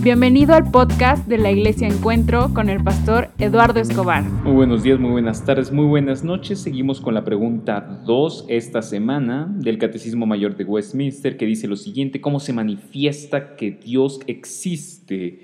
Bienvenido al podcast de la Iglesia Encuentro con el pastor Eduardo Escobar. Muy buenos días, muy buenas tardes, muy buenas noches. Seguimos con la pregunta 2 esta semana del Catecismo Mayor de Westminster que dice lo siguiente, ¿cómo se manifiesta que Dios existe?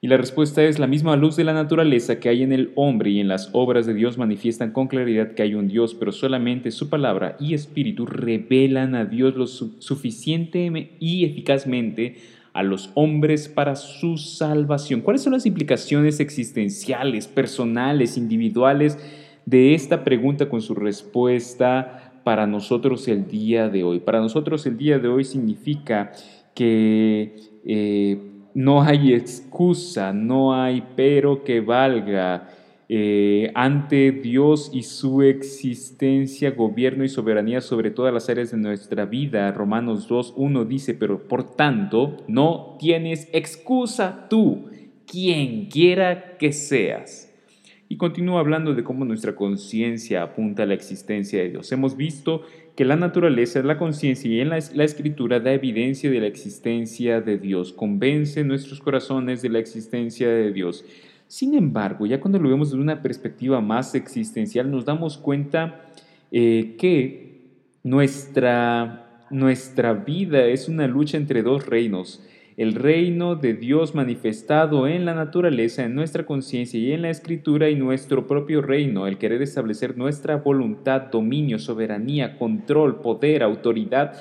Y la respuesta es la misma luz de la naturaleza que hay en el hombre y en las obras de Dios manifiestan con claridad que hay un Dios, pero solamente su palabra y espíritu revelan a Dios lo suficiente y eficazmente a los hombres para su salvación. ¿Cuáles son las implicaciones existenciales, personales, individuales de esta pregunta con su respuesta para nosotros el día de hoy? Para nosotros el día de hoy significa que eh, no hay excusa, no hay pero que valga eh, ante Dios y su existencia, gobierno y soberanía sobre todas las áreas de nuestra vida. Romanos 2.1 dice, pero por tanto no tienes excusa tú, quien quiera que seas. Y continúa hablando de cómo nuestra conciencia apunta a la existencia de Dios. Hemos visto que la naturaleza, la conciencia y en la, la, escritura da evidencia de la existencia de Dios, convence nuestros corazones de la existencia de Dios. Sin embargo, ya cuando lo vemos desde una perspectiva más existencial, nos damos cuenta eh, que nuestra, nuestra vida es una lucha entre dos reinos. El reino de Dios manifestado en la naturaleza, en nuestra conciencia y en la escritura y nuestro propio reino, el querer establecer nuestra voluntad, dominio, soberanía, control, poder, autoridad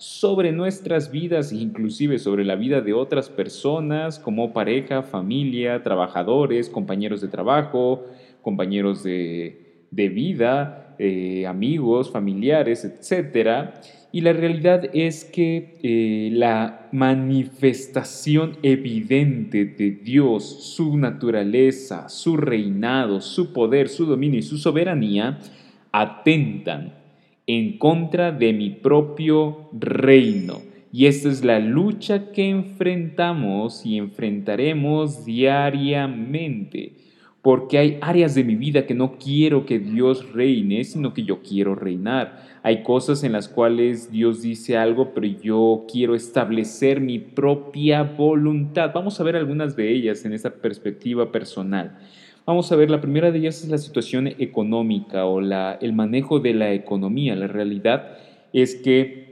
sobre nuestras vidas inclusive sobre la vida de otras personas como pareja, familia, trabajadores, compañeros de trabajo, compañeros de, vida, eh, amigos, familiares, etc. Y la realidad es que eh, la manifestación evidente de Dios, su naturaleza, su reinado, su poder, su dominio y su soberanía, atentan en contra de mi propio reino. Y esta es la lucha que enfrentamos y enfrentaremos diariamente. Porque hay áreas de mi vida que no quiero que Dios reine, sino que yo quiero reinar. Hay cosas en las cuales Dios dice algo, pero yo quiero establecer mi propia voluntad. Vamos a ver algunas de ellas en esta perspectiva personal. Vamos a ver, la primera de ellas es la situación económica o el manejo de la economía. La realidad es que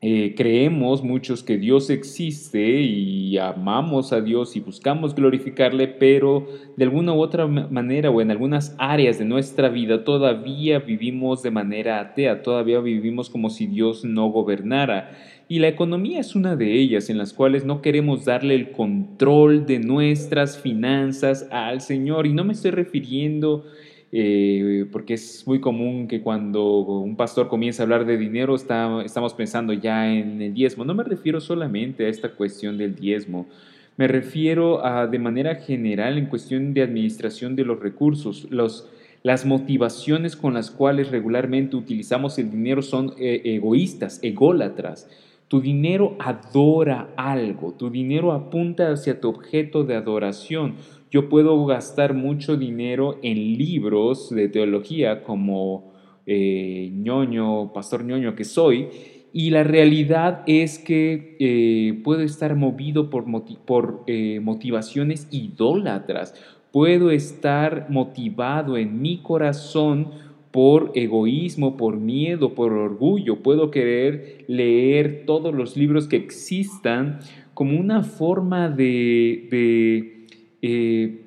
eh, creemos muchos que Dios existe y amamos a Dios y buscamos glorificarle, pero de alguna u otra manera o en algunas áreas de nuestra vida todavía vivimos de manera atea, todavía vivimos como si Dios no gobernara. Y la economía es una de ellas en las cuales no queremos darle el control de nuestras finanzas al Señor. Y no me estoy refiriendo, eh, porque es muy común que cuando un pastor comienza a hablar de dinero estamos pensando ya en el diezmo. No me refiero solamente a esta cuestión del diezmo. Me refiero a de manera general en cuestión de administración de los recursos. Los, las motivaciones con las cuales regularmente utilizamos el dinero son eh, egoístas, ególatras. Tu dinero adora algo, tu dinero apunta hacia tu objeto de adoración. Yo puedo gastar mucho dinero en libros de teología como eh, ñoño, pastor ñoño que soy, y la realidad es que eh, puedo estar movido por, eh, motivaciones idólatras. Puedo estar motivado en mi corazón por egoísmo, por miedo, por orgullo. Puedo querer leer todos los libros que existan como una forma de, eh,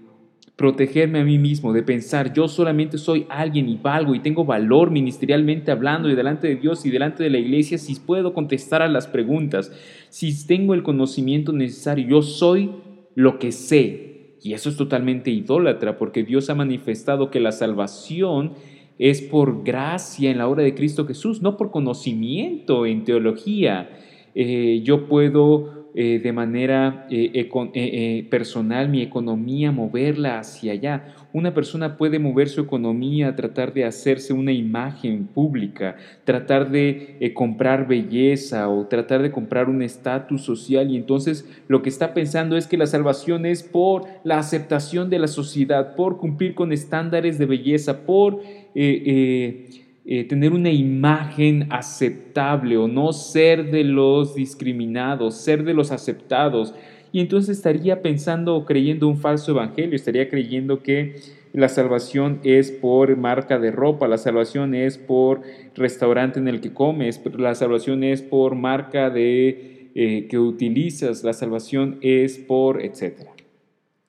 protegerme a mí mismo, de pensar yo solamente soy alguien y valgo y tengo valor ministerialmente hablando y delante de Dios y delante de la iglesia si puedo contestar a las preguntas, si tengo el conocimiento necesario, yo soy lo que sé. Y eso es totalmente idólatra porque Dios ha manifestado que la salvación es por gracia en la obra de Cristo Jesús, no por conocimiento en teología. Eh, yo puedo eh, de manera eh, personal mi economía moverla hacia allá. Una persona puede mover su economía, tratar de hacerse una imagen pública, tratar de comprar belleza o tratar de comprar un estatus social y entonces lo que está pensando es que la salvación es por la aceptación de la sociedad, por cumplir con estándares de belleza, por tener una imagen aceptable o no ser de los discriminados, ser de los aceptados. y entonces estaría pensando o creyendo un falso evangelio, estaría creyendo que la salvación es por marca de ropa, la salvación es por restaurante en el que comes, la salvación es por marca de eh, que utilizas, la salvación es por etcétera.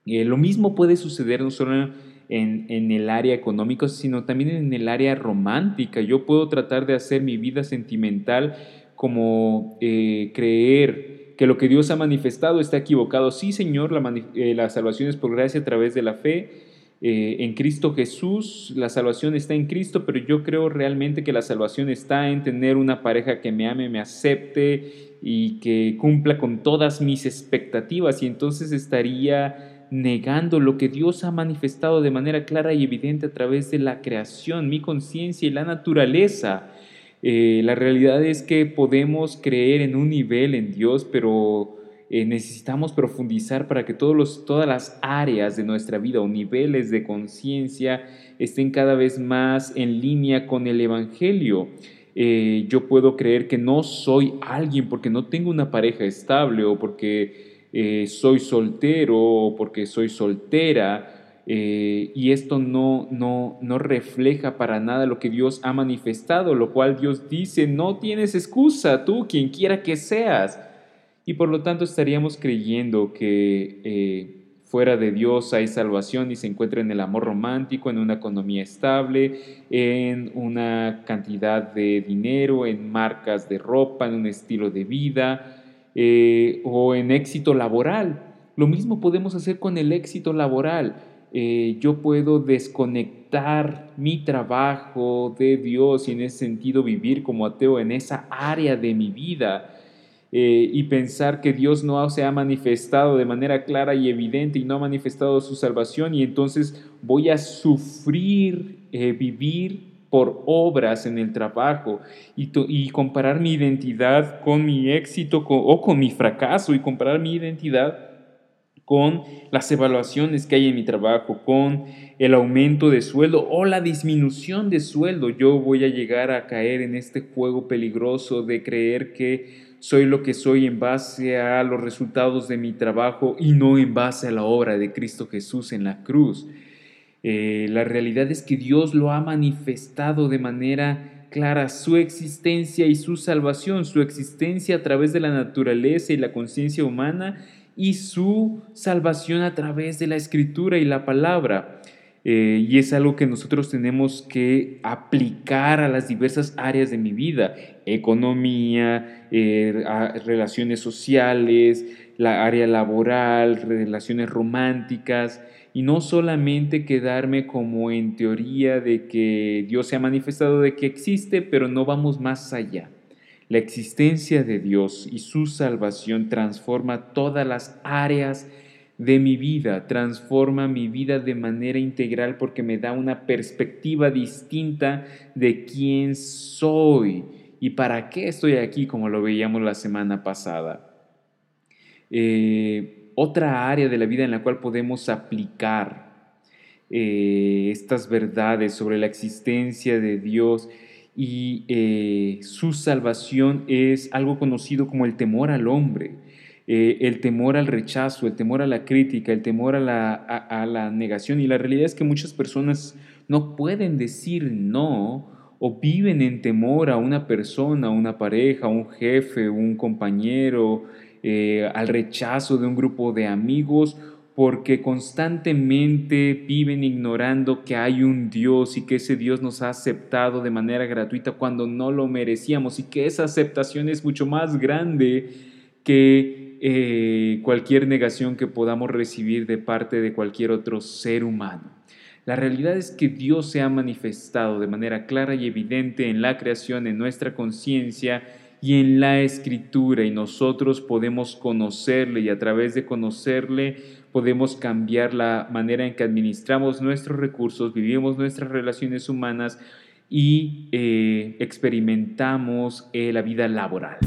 Eh, lo mismo puede suceder no solo en, en, el área económica, sino también en el área romántica. Yo puedo tratar de hacer mi vida sentimental como eh, creer que lo que Dios ha manifestado está equivocado. Sí, Señor, la, eh, la salvación es por gracia a través de la fe. Eh, en Cristo Jesús, la salvación está en Cristo, pero yo creo realmente que la salvación está en tener una pareja que me ame, me acepte y que cumpla con todas mis expectativas y entonces estaría negando lo que Dios ha manifestado de manera clara y evidente a través de la creación, mi conciencia y la naturaleza. Eh, la realidad es que podemos creer en un nivel en Dios, pero eh, necesitamos profundizar para que todos los, todas las áreas de nuestra vida o niveles de conciencia estén cada vez más en línea con el Evangelio. Eh, yo puedo creer que no soy alguien porque no tengo una pareja estable o porque soy soltero porque soy soltera eh, y esto no, no, no refleja para nada lo que Dios ha manifestado, lo cual Dios dice, no tienes excusa, tú, quien quiera que seas. Y por lo tanto estaríamos creyendo que eh, fuera de Dios hay salvación y se encuentra en el amor romántico, en una economía estable, en una cantidad de dinero, en marcas de ropa, en un estilo de vida eh, o en éxito laboral. Lo mismo podemos hacer con el éxito laboral. Eh, yo puedo desconectar mi trabajo de Dios y en ese sentido vivir como ateo en esa área de mi vida eh, y pensar que Dios no se ha manifestado de manera clara y evidente y no ha manifestado su salvación y entonces voy a sufrir vivir por obras en el trabajo y, comparar mi identidad con mi éxito o con mi fracaso y comparar mi identidad con las evaluaciones que hay en mi trabajo, con el aumento de sueldo o la disminución de sueldo, yo voy a llegar a caer en este juego peligroso de creer que soy lo que soy en base a los resultados de mi trabajo y no en base a la obra de Cristo Jesús en la cruz. Eh, la realidad es que Dios lo ha manifestado de manera clara su existencia y su salvación, su existencia a través de la naturaleza y la conciencia humana y su salvación a través de la escritura y la palabra. Eh, y es algo que nosotros tenemos que aplicar a las diversas áreas de mi vida, economía, eh, relaciones sociales, la área laboral, relaciones románticas, y no solamente quedarme como en teoría de que Dios se ha manifestado, de que existe, pero no vamos más allá. La existencia de Dios y su salvación transforma todas las áreas de mi vida, transforma mi vida de manera integral porque me da una perspectiva distinta de quién soy y para qué estoy aquí, como lo veíamos la semana pasada. Eh, otra área de la vida en la cual podemos aplicar eh, estas verdades sobre la existencia de Dios y eh, su salvación es algo conocido como el temor al hombre, eh, el temor al rechazo, el temor a la crítica, el temor a la, a la negación. Y la realidad es que muchas personas no pueden decir no o viven en temor a una persona, a una pareja, a un jefe, un compañero, eh, al rechazo de un grupo de amigos porque constantemente viven ignorando que hay un Dios y que ese Dios nos ha aceptado de manera gratuita cuando no lo merecíamos y que esa aceptación es mucho más grande que eh, cualquier negación que podamos recibir de parte de cualquier otro ser humano. La realidad es que Dios se ha manifestado de manera clara y evidente en la creación, en nuestra conciencia y en la escritura y nosotros podemos conocerle y a través de conocerle podemos cambiar la manera en que administramos nuestros recursos, vivimos nuestras relaciones humanas y eh, experimentamos eh, la vida laboral.